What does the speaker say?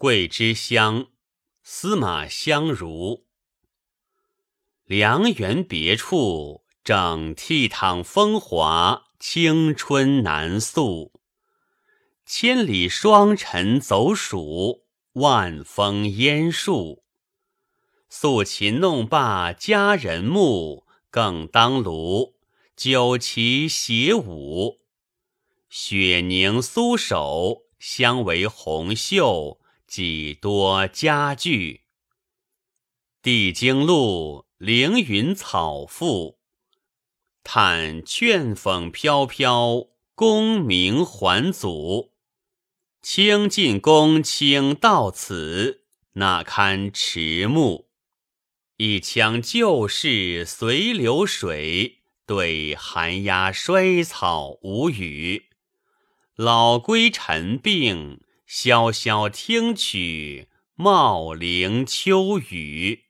桂枝香，司马相如。良缘别处，整倜傥风华，青春难诉。千里霜尘走暑，万峰烟树。素琴弄罢佳人目，更当炉，酒旗斜舞。雪凝苏手，相为红袖，几多佳句。帝京路，凌云草覆，叹劝讽飘飘，功名还祖。清晋公卿到此，那堪迟暮？一腔旧事随流水，对寒鸦衰草无语。老归陈病，萧萧听曲，茂陵秋雨。